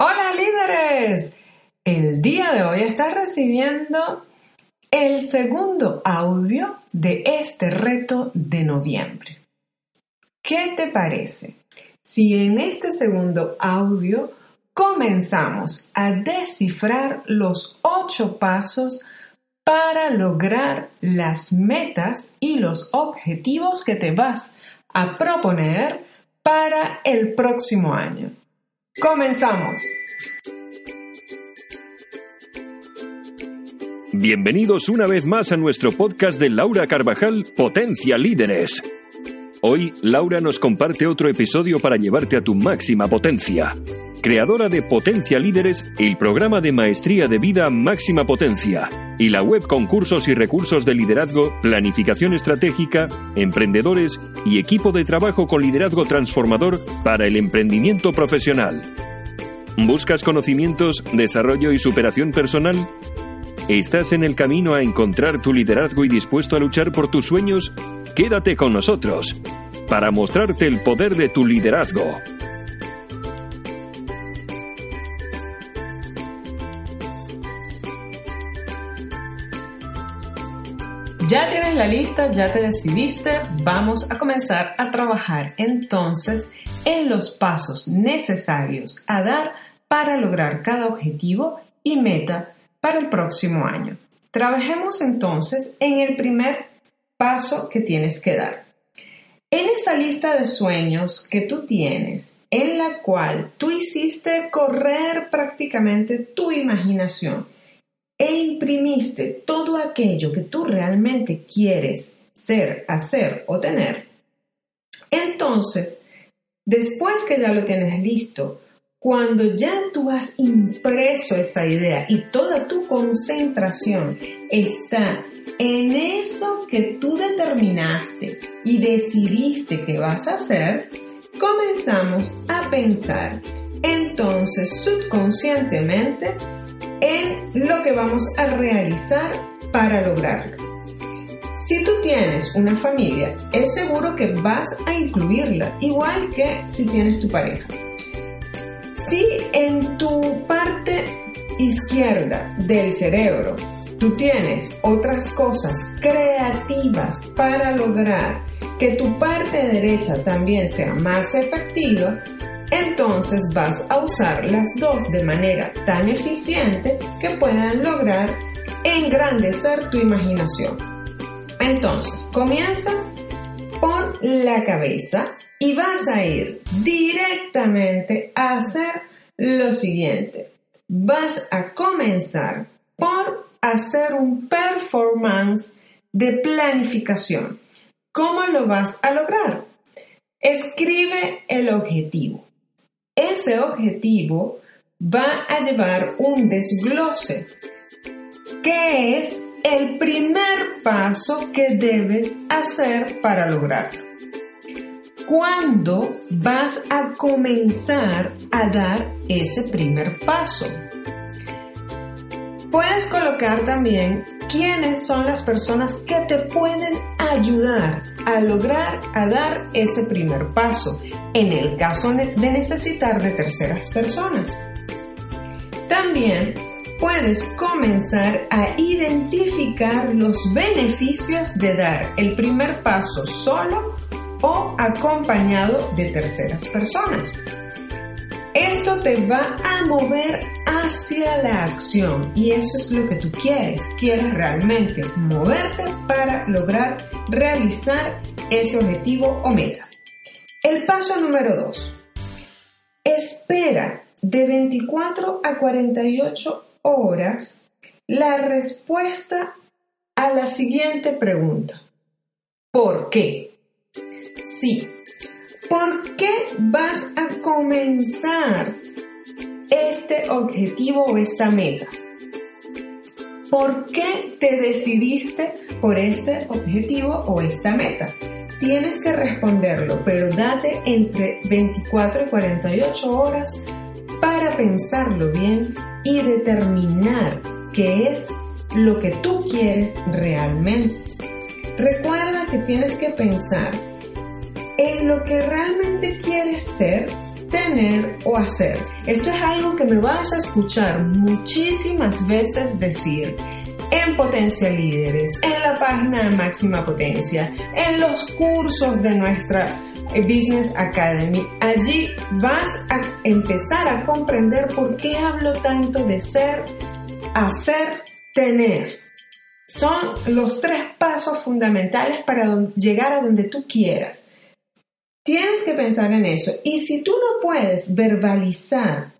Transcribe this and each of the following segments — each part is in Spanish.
Hola líderes. El día de hoy estás recibiendo el segundo audio de este reto de noviembre. ¿Qué te parece si en este segundo audio comenzamos a descifrar los ocho pasos para lograr las metas y los objetivos que te vas a proponer para el próximo año? Comenzamos. Bienvenidos una vez más a nuestro podcast de Laura Carvajal, Potencia Líderes. Hoy, Laura nos comparte otro episodio para llevarte a tu máxima potencia. Creadora de Potencia Líderes, el programa de maestría de vida Máxima Potencia y la web con cursos y recursos de liderazgo, planificación estratégica, emprendedores y equipo de trabajo con liderazgo transformador para el emprendimiento profesional. ¿Buscas conocimientos, desarrollo y superación personal? ¿Estás en el camino a encontrar tu liderazgo y dispuesto a luchar por tus sueños? Quédate con nosotros para mostrarte el poder de tu liderazgo. Ya tienes la lista, ya te decidiste, vamos a comenzar a trabajar entonces en los pasos necesarios a dar para lograr cada objetivo y meta para el próximo año. Trabajemos entonces en el primer paso que tienes que dar. En esa lista de sueños que tú tienes, en la cual tú hiciste correr prácticamente tu imaginación e imprimiste todo aquello que tú realmente quieres ser, hacer o tener, entonces, después que ya lo tienes listo, cuando ya tú has impreso esa idea y toda tu concentración está en eso que tú determinaste y decidiste que vas a hacer, comenzamos a pensar entonces subconscientemente en lo que vamos a realizar para lograrlo. Si tú tienes una familia, es seguro que vas a incluirla, igual que si tienes tu pareja. Si en tu parte izquierda del cerebro tú tienes otras cosas creativas para lograr que tu parte derecha también sea más efectiva, entonces vas a usar las dos de manera tan eficiente que puedan lograr engrandecer tu imaginación. Entonces, comienzas por la cabeza y vas a ir directamente a hacer lo siguiente. Vas a comenzar por hacer un performance de planificación. ¿Cómo lo vas a lograr? Escribe el objetivo. Ese objetivo va a llevar un desglose, que es el primer paso que debes hacer para lograrlo. ¿Cuándo vas a comenzar a dar ese primer paso? Puedes colocar también quiénes son las personas que te pueden ayudar a lograr, a dar ese primer paso, en el caso de necesitar de terceras personas. También puedes comenzar a identificar los beneficios de dar el primer paso solo o acompañado de terceras personas. Esto te va a mover hacia la acción y eso es lo que tú quieres. Quieres realmente moverte para lograr realizar ese objetivo o meta. El paso número 2. Espera de 24 a 48 horas la respuesta a la siguiente pregunta. ¿Por qué? Sí. ¿Por qué vas a comenzar este objetivo o esta meta? ¿Por qué te decidiste por este objetivo o esta meta? Tienes que responderlo, pero date entre 24 y 48 horas para pensarlo bien y determinar qué es lo que tú quieres realmente. Recuerda que tienes que pensar en lo que realmente quieres ser tener o hacer. Esto es algo que me vas a escuchar muchísimas veces decir en Potencia Líderes, en la página de Máxima Potencia, en los cursos de nuestra eh, Business Academy. Allí vas a empezar a comprender por qué hablo tanto de ser, hacer, tener. Son los tres pasos fundamentales para llegar a donde tú quieras. Tienes que pensar en eso. Y si tú no puedes verbalizar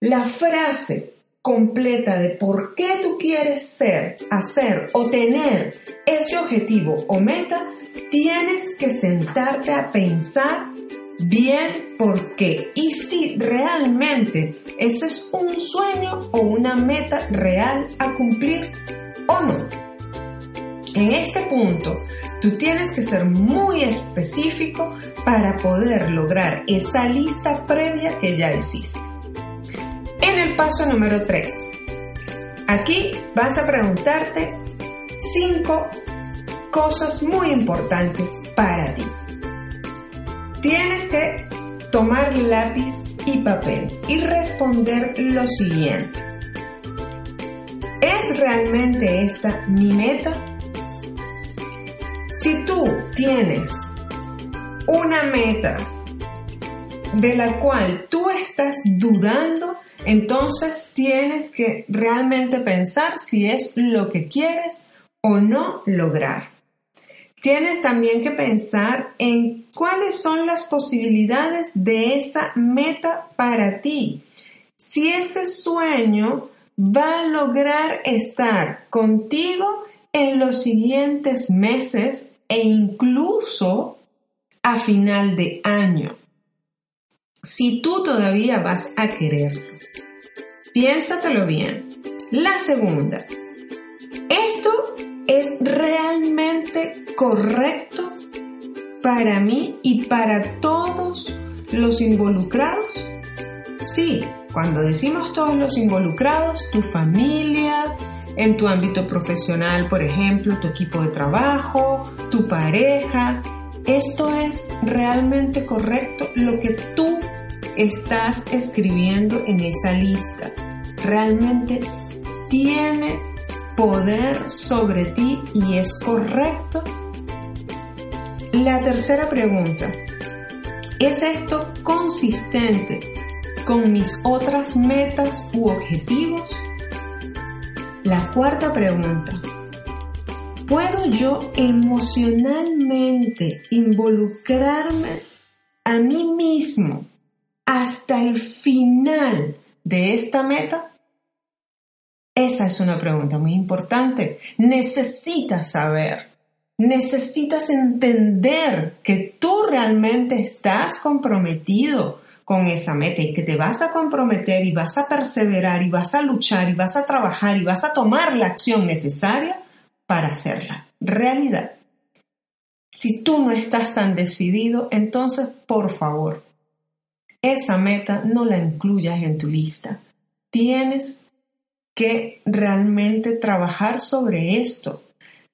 la frase completa de por qué tú quieres ser, hacer o tener ese objetivo o meta, tienes que sentarte a pensar bien por qué y si realmente ese es un sueño o una meta real a cumplir o no. En este punto, tú tienes que ser muy específico para poder lograr esa lista previa que ya hiciste. En el paso número 3, aquí vas a preguntarte cinco cosas muy importantes para ti. Tienes que tomar lápiz y papel y responder lo siguiente. ¿Es realmente esta mi meta? Si tú tienes una meta de la cual tú estás dudando, entonces tienes que realmente pensar si es lo que quieres o no lograr. Tienes también que pensar en cuáles son las posibilidades de esa meta para ti. Si ese sueño va a lograr estar contigo en los siguientes meses e incluso a final de año. Si tú todavía vas a quererlo, piénsatelo bien. La segunda, ¿esto es realmente correcto para mí y para todos los involucrados? Sí, cuando decimos todos los involucrados, tu familia, en tu ámbito profesional, por ejemplo, tu equipo de trabajo, tu pareja, ¿esto es realmente correcto lo que tú estás escribiendo en esa lista? ¿Realmente tiene poder sobre ti y es correcto? La tercera pregunta, ¿es esto consistente con mis otras metas u objetivos? La cuarta pregunta, ¿puedo yo emocionalmente involucrarme a mí mismo hasta el final de esta meta? Esa es una pregunta muy importante. Necesitas saber, necesitas entender que tú realmente estás comprometido con esa meta y que te vas a comprometer y vas a perseverar y vas a luchar y vas a trabajar y vas a tomar la acción necesaria para hacerla realidad. Si tú no estás tan decidido, entonces por favor, esa meta no la incluyas en tu lista. Tienes que realmente trabajar sobre esto.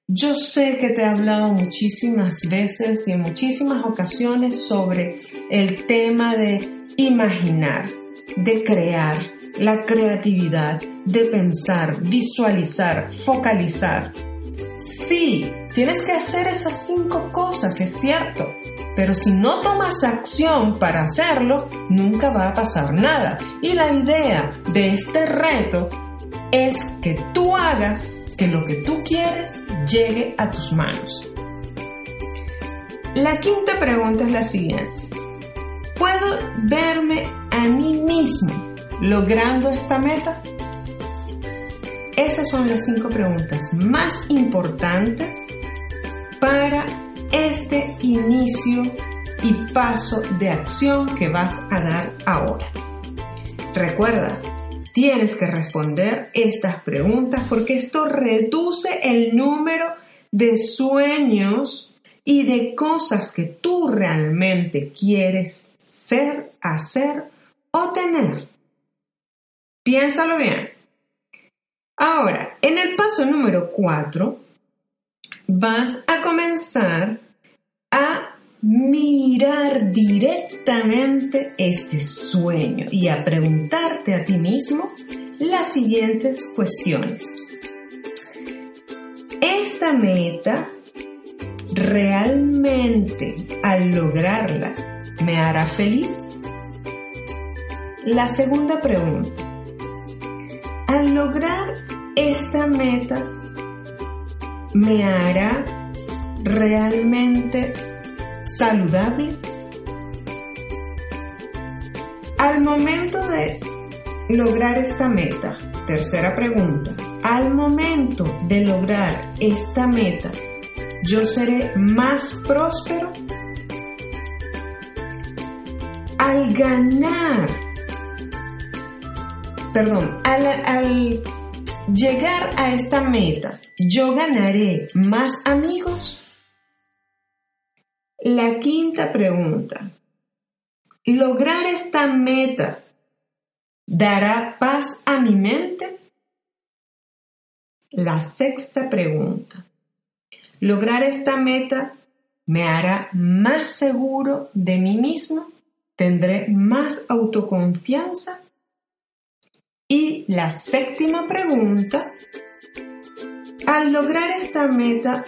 Yo sé que te he hablado muchísimas veces y en muchísimas ocasiones sobre el tema de imaginar, de crear, la creatividad, de pensar, visualizar, focalizar. Sí, tienes que hacer esas cinco cosas, es cierto, pero si no tomas acción para hacerlo, nunca va a pasar nada. Y la idea de este reto es que tú hagas que lo que tú quieres llegue a tus manos. La quinta pregunta es la siguiente. ¿Puedo verme a mí mismo logrando esta meta? Esas son las cinco preguntas más importantes para este inicio y paso de acción que vas a dar ahora. Recuerda, Tienes que responder estas preguntas porque esto reduce el número de sueños y de cosas que tú realmente quieres ser, hacer o tener. Piénsalo bien. Ahora, en el paso número 4, vas a comenzar a mirar directamente ese sueño y a preguntarte a ti mismo las siguientes cuestiones. Esta meta realmente al lograrla me hará feliz? La segunda pregunta. Al lograr esta meta, ¿me hará realmente saludable? Al momento de lograr esta meta, tercera pregunta, al momento de lograr esta meta, yo seré más próspero al ganar, perdón, al, llegar a esta meta, yo ganaré más amigos. La quinta pregunta, ¿lograr esta meta dará paz a mi mente? La sexta pregunta, Lograr esta meta me hará más seguro de mí mismo, tendré más autoconfianza. Y la séptima pregunta, al lograr esta meta,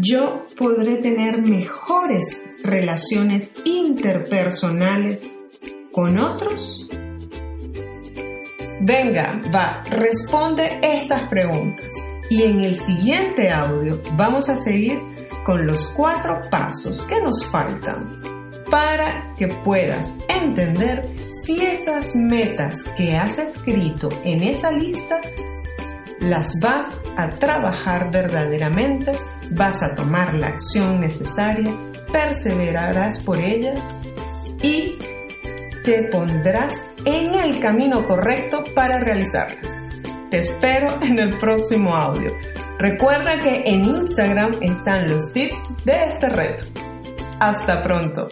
yo podré tener mejores relaciones interpersonales con otros? Venga, va, responde estas preguntas. Y en el siguiente audio vamos a seguir con los cuatro pasos que nos faltan para que puedas entender si esas metas que has escrito en esa lista las vas a trabajar verdaderamente, vas a tomar la acción necesaria, perseverarás por ellas y te pondrás en el camino correcto para realizarlas. Te espero en el próximo audio. Recuerda que en Instagram están los tips de este reto. Hasta pronto.